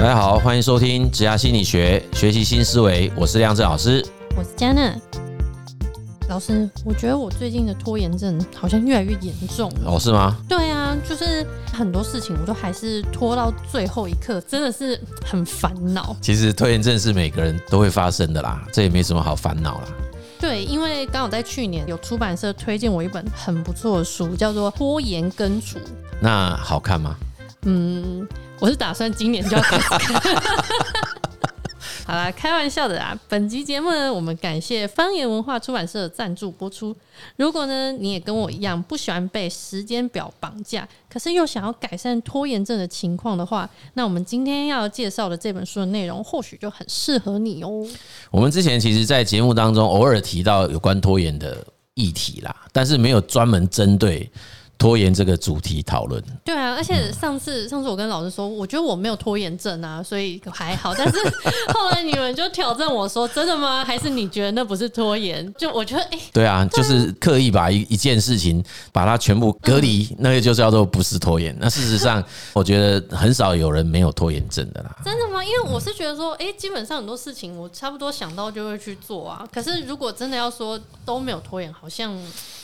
大家好，欢迎收听职涯心理学，学习新思维。我是亮正老师，我是嘉娜老师。我觉得我最近的拖延症好像越来越严重了。哦，是吗？对啊，就是很多事情我都还是拖到最后一刻，真的是很烦恼。其实拖延症是每个人都会发生的啦，这也没什么好烦恼啦。对，因为刚好在去年有出版社推荐我一本很不错的书，叫做《拖延根除》。那好看吗？嗯，我是打算今年就要开始看。好啦，开玩笑的啦。本集节目呢，我们感谢方言文化出版社赞助播出。如果呢，你也跟我一样不喜欢被时间表绑架，可是又想要改善拖延症的情况的话，那我们今天要介绍的这本书的内容，或许就很适合你哦。我们之前其实，在节目当中偶尔提到有关拖延的议题啦，但是没有专门针对。拖延这个主题讨论，对啊，而且上次上次我跟老师说，我觉得我没有拖延症啊，所以还好。但是 后来你们就挑战我说，真的吗？还是你觉得那不是拖延？就我觉得，哎，对啊，就是刻意把一一件事情把它全部隔离，那个就叫做不是拖延。那事实上，我觉得很少有人没有拖延症的啦。真的吗？因为我是觉得说，哎，基本上很多事情我差不多想到就会去做啊。可是如果真的要说都没有拖延，好像。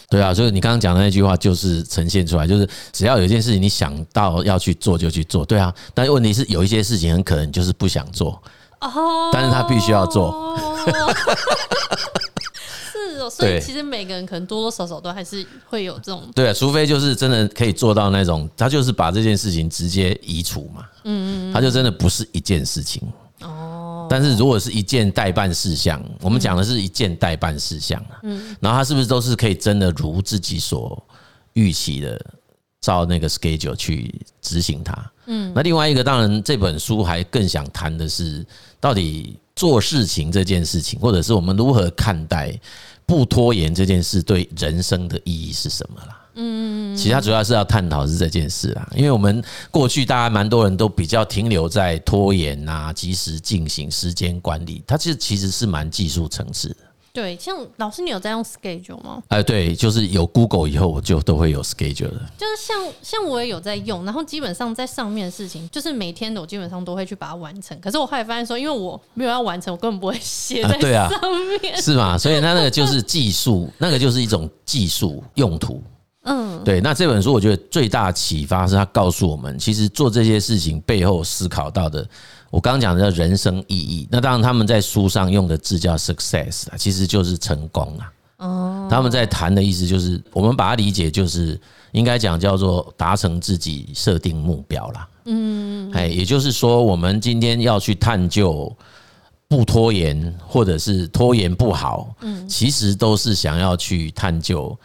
对啊，所以你刚刚讲的那句话就是呈现出来，就是只要有一件事情你想到要去做就去做，对啊。但是问题是有一些事情很可能就是不想做，哦，但是他必须要做。是哦，所以其实每个人可能多多少少都还是会有这种。对啊，除非就是真的可以做到那种，他就是把这件事情直接移除嘛，嗯嗯，他就真的不是一件事情。但是如果是一件待办事项，我们讲的是一件待办事项，嗯，然后他是不是都是可以真的如自己所预期的，照那个 schedule 去执行它？嗯，那另外一个当然这本书还更想谈的是，到底做事情这件事情，或者是我们如何看待不拖延这件事对人生的意义是什么啦？嗯，其实他主要是要探讨是这件事啊，因为我们过去大家蛮多人都比较停留在拖延啊、及时进行、时间管理，它其实其实是蛮技术层次的。对，像老师，你有在用 schedule 吗？哎，对，就是有 Google 以后，我就都会有 schedule 的。就是像像我也有在用，然后基本上在上面的事情，就是每天的我基本上都会去把它完成。可是我后来发现说，因为我没有要完成，我根本不会写在上面，是吗？所以它那个就是技术，那个就是一种技术用途。嗯，对，那这本书我觉得最大启发是他告诉我们，其实做这些事情背后思考到的，我刚刚讲的叫人生意义。那当然他们在书上用的字叫 success，其实就是成功啊。哦，他们在谈的意思就是，我们把它理解就是应该讲叫做达成自己设定目标啦。嗯，哎，也就是说，我们今天要去探究不拖延，或者是拖延不好，嗯，其实都是想要去探究。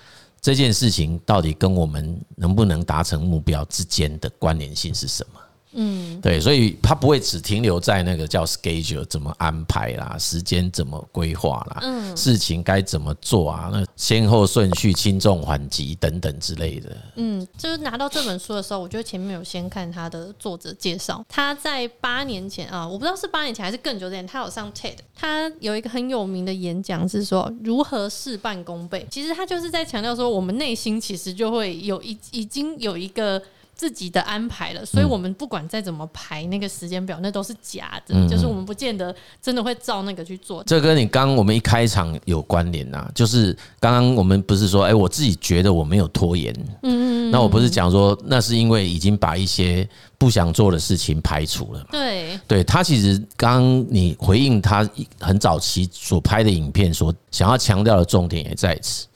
这件事情到底跟我们能不能达成目标之间的关联性是什么？嗯，对，所以他不会只停留在那个叫 schedule 怎么安排啦，时间怎么规划啦，嗯，事情该怎么做啊？那先后顺序、轻重缓急等等之类的。嗯，就是拿到这本书的时候，我觉得前面有先看他的作者介绍，他在八年前啊，我不知道是八年前还是更久之前，他有上 TED，他有一个很有名的演讲是说如何事半功倍。其实他就是在强调说，我们内心其实就会有一已经有一个。自己的安排了，所以我们不管再怎么排那个时间表，那都是假的。就是我们不见得真的会照那个去做。这跟你刚刚我们一开场有关联呐，就是刚刚我们不是说，哎，我自己觉得我没有拖延，嗯嗯，那我不是讲说，那是因为已经把一些不想做的事情排除了嘛？对，对他其实刚刚你回应他很早期所拍的影片，所想要强调的重点也在此。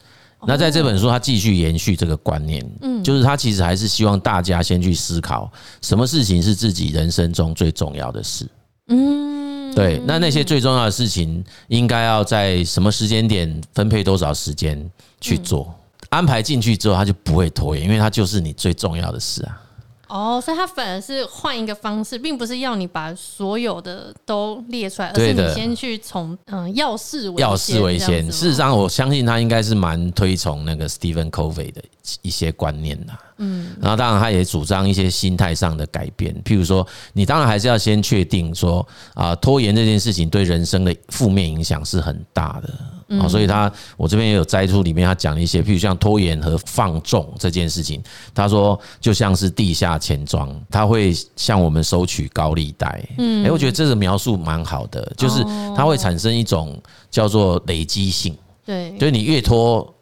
那在这本书，他继续延续这个观念，嗯，就是他其实还是希望大家先去思考，什么事情是自己人生中最重要的事，嗯，对，那那些最重要的事情，应该要在什么时间点分配多少时间去做，安排进去之后，他就不会拖延，因为他就是你最重要的事啊。哦，所以他反而是换一个方式，并不是要你把所有的都列出来，而是你先去从嗯要事为要事为先。事实上，我相信他应该是蛮推崇那个 Stephen Covey 的一些观念的。嗯，然后当然他也主张一些心态上的改变，譬如说，你当然还是要先确定说啊，拖延这件事情对人生的负面影响是很大的。啊，所以他我这边也有摘出里面他讲了一些，譬如像拖延和放纵这件事情，他说就像是地下钱庄，他会向我们收取高利贷。嗯，诶，我觉得这个描述蛮好的，就是它会产生一种叫做累积性。对，所以你越拖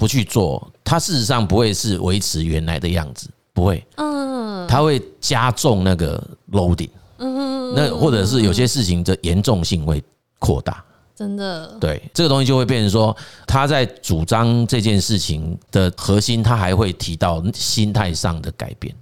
不去做，它事实上不会是维持原来的样子，不会。嗯，它会加重那个 loading。嗯，那或者是有些事情的严重性会扩大。真的，对这个东西就会变成说，他在主张这件事情的核心，他还会提到心态上的改变。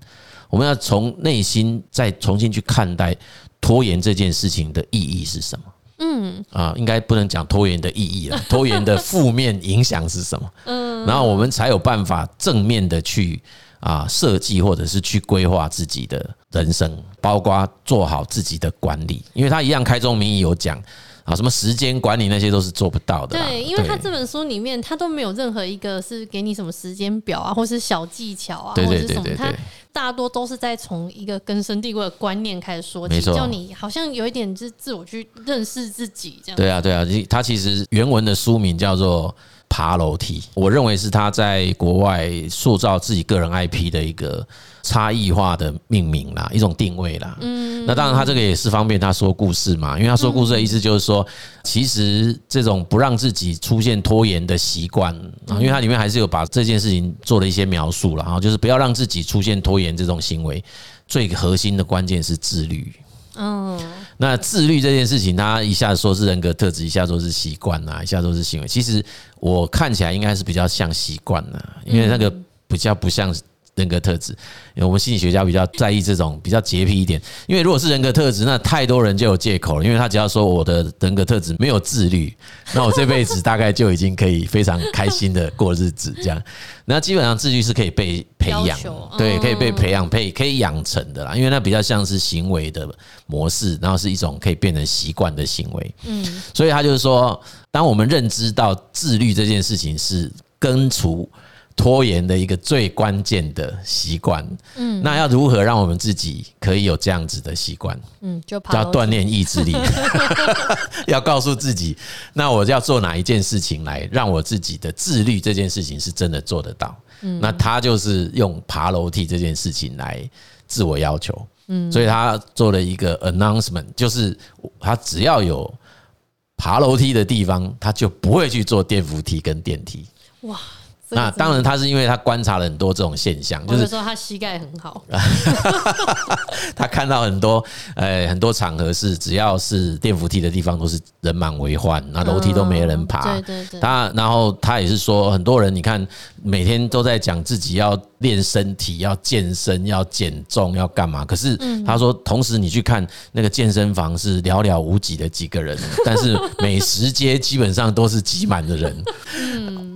我们要从内心再重新去看待拖延这件事情的意义是什么？嗯，啊，应该不能讲拖延的意义了，拖延的负面影响是什么？嗯，然后我们才有办法正面的去啊设计或者是去规划自己的人生，包括做好自己的管理，因为他一样开宗明义有讲。啊，什么时间管理那些都是做不到的。对，因为他这本书里面，他都没有任何一个是给你什么时间表啊，或是小技巧啊，或者什么。他大多都是在从一个根深蒂固的观念开始说起，叫你好像有一点是自我去认识自己这样。对啊，对啊，他其实原文的书名叫做。爬楼梯，我认为是他在国外塑造自己个人 IP 的一个差异化的命名啦，一种定位啦。嗯，那当然他这个也是方便他说故事嘛，因为他说故事的意思就是说，其实这种不让自己出现拖延的习惯啊，因为它里面还是有把这件事情做了一些描述了啊，就是不要让自己出现拖延这种行为，最核心的关键是自律。嗯，那自律这件事情，他一下子说是人格特质，一下说是习惯呐，一下说是行为。其实我看起来应该是比较像习惯呐，因为那个比较不像。人格特质，因为我们心理学家比较在意这种比较洁癖一点。因为如果是人格特质，那太多人就有借口了。因为他只要说我的人格特质没有自律，那我这辈子大概就已经可以非常开心的过日子。这样，那基本上自律是可以被培养，对，可以被培养、被可以养成的啦。因为那比较像是行为的模式，然后是一种可以变成习惯的行为。嗯，所以他就是说，当我们认知到自律这件事情是根除。拖延的一个最关键的习惯，嗯，那要如何让我们自己可以有这样子的习惯？嗯，就要锻炼意志力，要告诉自己，那我要做哪一件事情来让我自己的自律这件事情是真的做得到？嗯，那他就是用爬楼梯这件事情来自我要求，嗯，所以他做了一个 announcement，就是他只要有爬楼梯的地方，他就不会去坐电扶梯跟电梯。哇！那当然，他是因为他观察了很多这种现象，就是说他膝盖很好，他看到很多呃很多场合是只要是电扶梯的地方都是人满为患，那楼梯都没人爬。对对对。他然后他也是说，很多人你看每天都在讲自己要练身体、要健身、要减重、要干嘛，可是他说，同时你去看那个健身房是寥寥无几的几个人，但是美食街基本上都是挤满的人。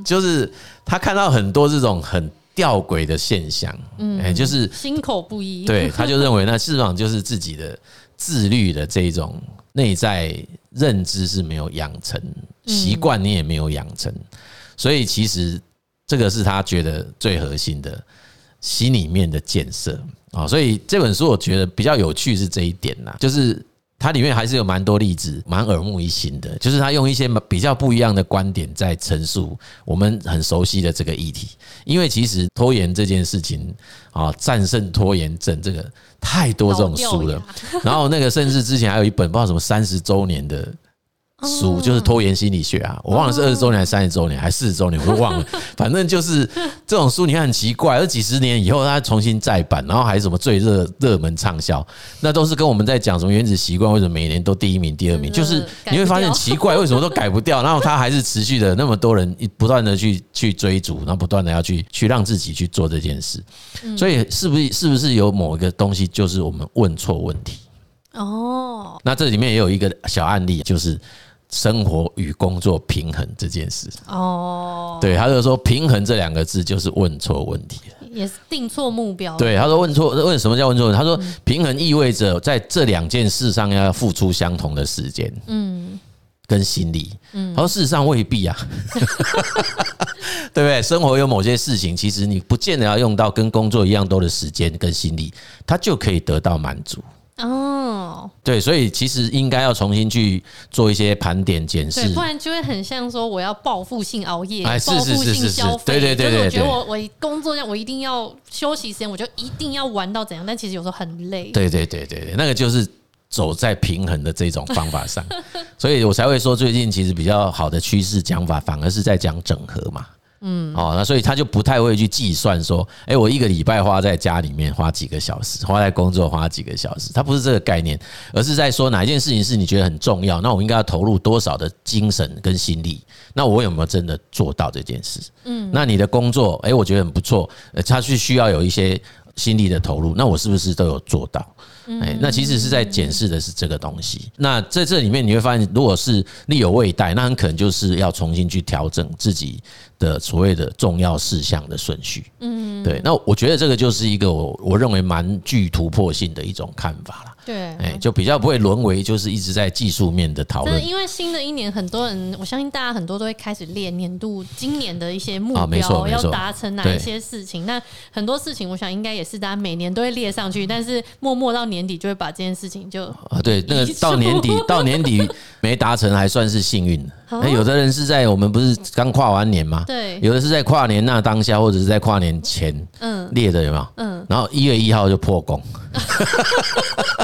嗯，就是。他看到很多这种很吊诡的现象，嗯，就是心口不一。对，他就认为那事实上就是自己的自律的这种内在认知是没有养成，习惯你也没有养成，所以其实这个是他觉得最核心的心里面的建设啊。所以这本书我觉得比较有趣是这一点呐，就是。它里面还是有蛮多例子，蛮耳目一新的。就是他用一些比较不一样的观点在陈述我们很熟悉的这个议题。因为其实拖延这件事情啊，战胜拖延症这个太多这种书了。然后那个甚至之前还有一本不知道什么三十周年的。书就是拖延心理学啊，我忘了是二十周年还是三十周年还是四十周年，我都忘了。反正就是这种书，你看很奇怪，而几十年以后它重新再版，然后还是什么最热热门畅销，那都是跟我们在讲什么原子习惯，为什么每年都第一名、第二名，就是你会发现奇怪，为什么都改不掉，然后它还是持续的那么多人不断的去去追逐，然后不断的要去去让自己去做这件事。所以是不是是不是有某一个东西，就是我们问错问题？哦，那这里面也有一个小案例，就是。生活与工作平衡这件事哦，对，他就说平衡这两个字就是问错问题了，也是定错目标。对，他说问错问什么叫问错？他说平衡意味着在这两件事上要付出相同的时间，嗯，跟心力，嗯，他说事实上未必啊，对不对？生活有某些事情，其实你不见得要用到跟工作一样多的时间跟心力，他就可以得到满足。哦，对，所以其实应该要重新去做一些盘点检视，不然就会很像说我要报复性熬夜，哎，报复性消费，对对对对，我觉得我我工作量，我一定要休息时间，我就一定要玩到怎样，但其实有时候很累。对对对对对，那个就是走在平衡的这种方法上，所以我才会说最近其实比较好的趋势讲法，反而是在讲整合嘛。嗯，哦，那所以他就不太会去计算说，哎，我一个礼拜花在家里面花几个小时，花在工作花几个小时，他不是这个概念，而是在说哪一件事情是你觉得很重要，那我应该要投入多少的精神跟心力，那我有没有真的做到这件事？嗯，那你的工作，哎，我觉得很不错，呃，他是需要有一些心力的投入，那我是不是都有做到？哎，那其实是在检视的是这个东西。那在这里面你会发现，如果是力有未逮，那很可能就是要重新去调整自己的所谓的重要事项的顺序。嗯，对。那我觉得这个就是一个我我认为蛮具突破性的一种看法了。对，哎，就比较不会沦为就是一直在技术面的讨论。因为新的一年，很多人我相信大家很多都会开始列年度今年的一些目标，要达成哪一些事情。那很多事情，我想应该也是大家每年都会列上去，但是默默到年底就会把这件事情就啊，对，那个到年底 到年底没达成还算是幸运。那有的人是在我们不是刚跨完年吗？对，有的是在跨年那当下，或者是在跨年前，嗯，列的有没有？嗯，然后一月一号就破功。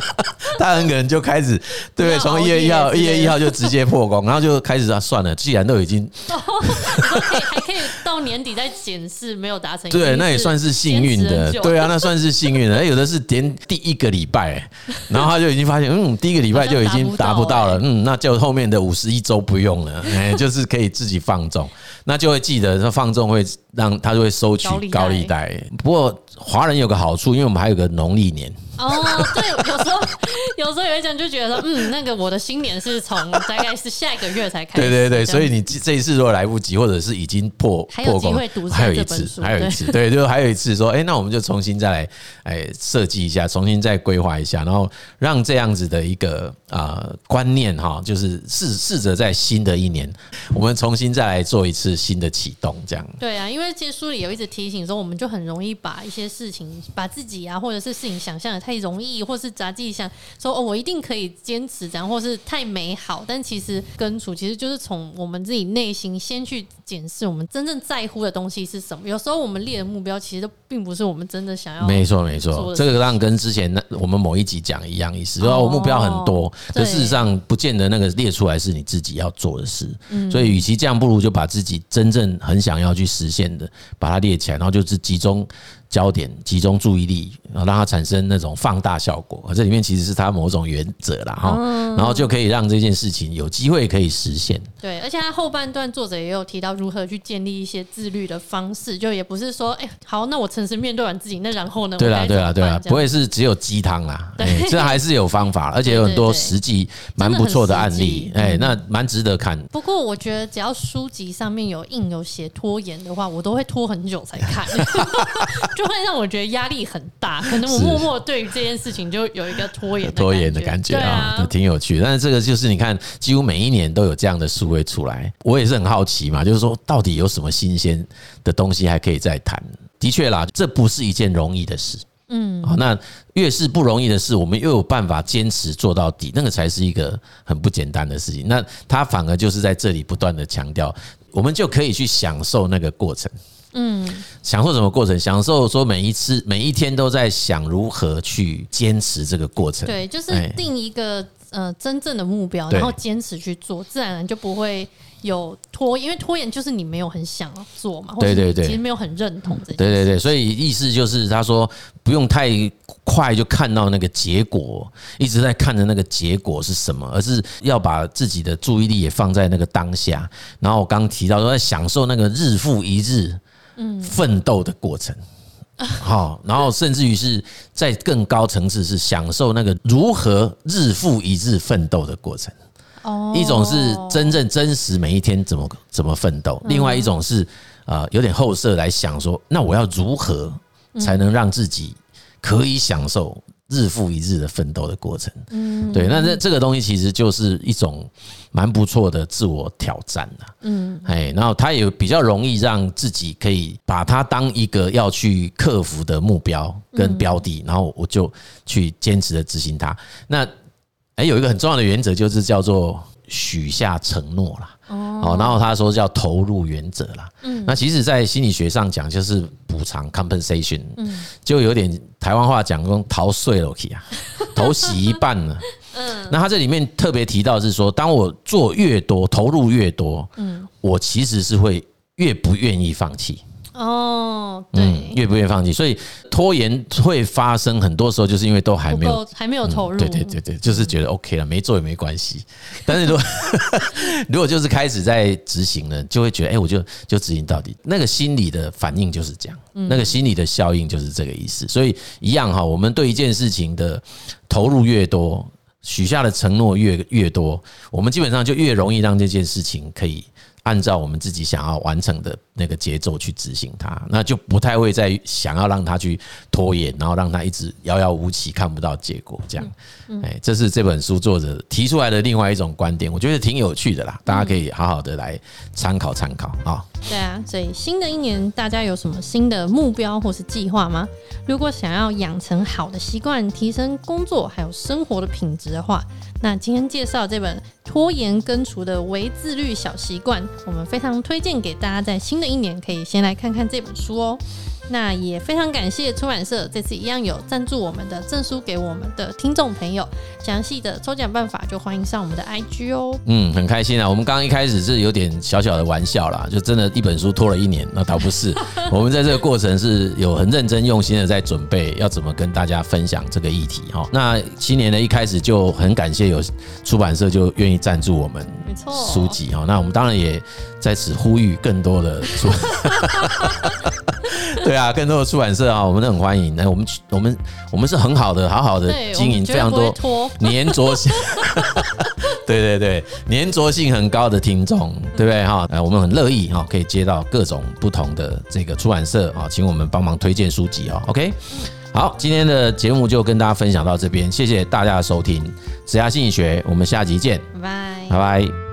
他很可能就开始，对，从一月一号，一月一号就直接破功，然后就开始啊，算了，既然都已经，还可以到年底再检视，没有达成，对，那也算是幸运的，对啊，那算是幸运的。有的是连第一个礼拜，然后他就已经发现，嗯，第一个礼拜就已经达不到了，嗯，那就后面的五十一周不用了，哎，就是可以自己放纵，那就会记得，他放纵会让他就会收取高利贷。不过华人有个好处，因为我们还有个农历年。哦，对，有时候有时候有一种就觉得说，嗯，那个我的新年是从大概是下一个月才开始。对对对，所以你这一次如果来不及，或者是已经破破功，还有一次，还有一次，对，就还有一次说，哎，那我们就重新再来，哎，设计一下，重新再规划一下，然后让这样子的一个啊观念哈，就是试试着在新的一年，我们重新再来做一次新的启动，这样。对啊，因为其实书里有一直提醒说，我们就很容易把一些事情，把自己啊，或者是事情想象的。太容易，或是杂技想说哦，我一定可以坚持这样，或是太美好。但其实根除其实就是从我们自己内心先去检视，我们真正在乎的东西是什么。有时候我们列的目标，其实都并不是我们真的想要。没错，没错，这个让跟之前那我们某一集讲一样意思，说我目标很多，可事实上不见得那个列出来是你自己要做的事。所以，与其这样，不如就把自己真正很想要去实现的，把它列起来，然后就是集中。焦点集中注意力，然后让它产生那种放大效果。这里面其实是它某种原则啦，哈，然后就可以让这件事情有机会可以实现。对，而且它后半段作者也有提到如何去建立一些自律的方式，就也不是说，哎，好，那我诚实面对完自己，那然后呢？对啦，对啦，对啦，不会是只有鸡汤啦，哎，这还是有方法，而且有很多实际蛮不错的案例，哎，那蛮值得看。不过我觉得只要书籍上面有印有写拖延的话，我都会拖很久才看。就会让我觉得压力很大，可能我默默对于这件事情就有一个拖延拖延的感觉啊，挺有趣。但是这个就是你看，几乎每一年都有这样的书会出来，我也是很好奇嘛，就是说到底有什么新鲜的东西还可以再谈？的确啦，这不是一件容易的事，嗯，好那越是不容易的事，我们又有办法坚持做到底，那个才是一个很不简单的事情。那他反而就是在这里不断的强调，我们就可以去享受那个过程。嗯，享受什么过程？享受说每一次、每一天都在想如何去坚持这个过程。对，就是定一个呃真正的目标，然后坚持去做，自然就不会有拖。因为拖延就是你没有很想要做嘛，对对对，其实没有很认同这。对对对，所以意思就是他说不用太快就看到那个结果，一直在看着那个结果是什么，而是要把自己的注意力也放在那个当下。然后我刚提到说，在享受那个日复一日。嗯，奋斗的过程，好，然后甚至于是在更高层次是享受那个如何日复一日奋斗的过程。哦，一种是真正真实每一天怎么怎么奋斗，另外一种是啊有点后设来想说，那我要如何才能让自己可以享受日复一日的奋斗的过程。嗯，对，那这这个东西其实就是一种蛮不错的自我挑战了。嗯，哎，然后它也比较容易让自己可以把它当一个要去克服的目标跟标的，然后我就去坚持的执行它。那哎，有一个很重要的原则就是叫做许下承诺啦。哦，然后他说叫投入原则啦。嗯，那其实，在心理学上讲，就是补偿 （compensation）。嗯，就有点台湾话讲，用逃税了去啊，头洗一半了。嗯，那他这里面特别提到是说，当我做越多，投入越多，嗯，我其实是会越不愿意放弃。哦，对，越不愿意放弃，所以拖延会发生，很多时候就是因为都还没有还没有投入，对对对对，就是觉得 OK 了，没做也没关系。但是如果 如果就是开始在执行了，就会觉得哎，我就就执行到底，那个心理的反应就是这样，那个心理的效应就是这个意思。所以一样哈，我们对一件事情的投入越多，许下的承诺越越多，我们基本上就越容易让这件事情可以。按照我们自己想要完成的那个节奏去执行它，那就不太会再想要让它去拖延，然后让它一直遥遥无期，看不到结果。这样，哎，这是这本书作者提出来的另外一种观点，我觉得挺有趣的啦，大家可以好好的来参考参考啊。对啊，所以新的一年大家有什么新的目标或是计划吗？如果想要养成好的习惯，提升工作还有生活的品质的话，那今天介绍这本《拖延根除的微自律小习惯》，我们非常推荐给大家，在新的一年可以先来看看这本书哦。那也非常感谢出版社这次一样有赞助我们的证书给我们的听众朋友，详细的抽奖办法就欢迎上我们的 IG 哦。嗯，很开心啊！我们刚刚一开始是有点小小的玩笑啦，就真的一本书拖了一年，那倒不是。我们在这个过程是有很认真用心的在准备，要怎么跟大家分享这个议题哈。那新年的一开始就很感谢有出版社就愿意赞助我们书籍哈。那我们当然也在此呼吁更多的出。对啊，更多的出版社啊，我们都很欢迎。那我们我们我们是很好的，好好的经营，非常多粘着性。对对对，粘着性很高的听众，对不对哈？呃，我们很乐意哈，可以接到各种不同的这个出版社啊，请我们帮忙推荐书籍哦。OK，好，今天的节目就跟大家分享到这边，谢谢大家的收听，职涯心理学，我们下集见，拜拜，拜拜。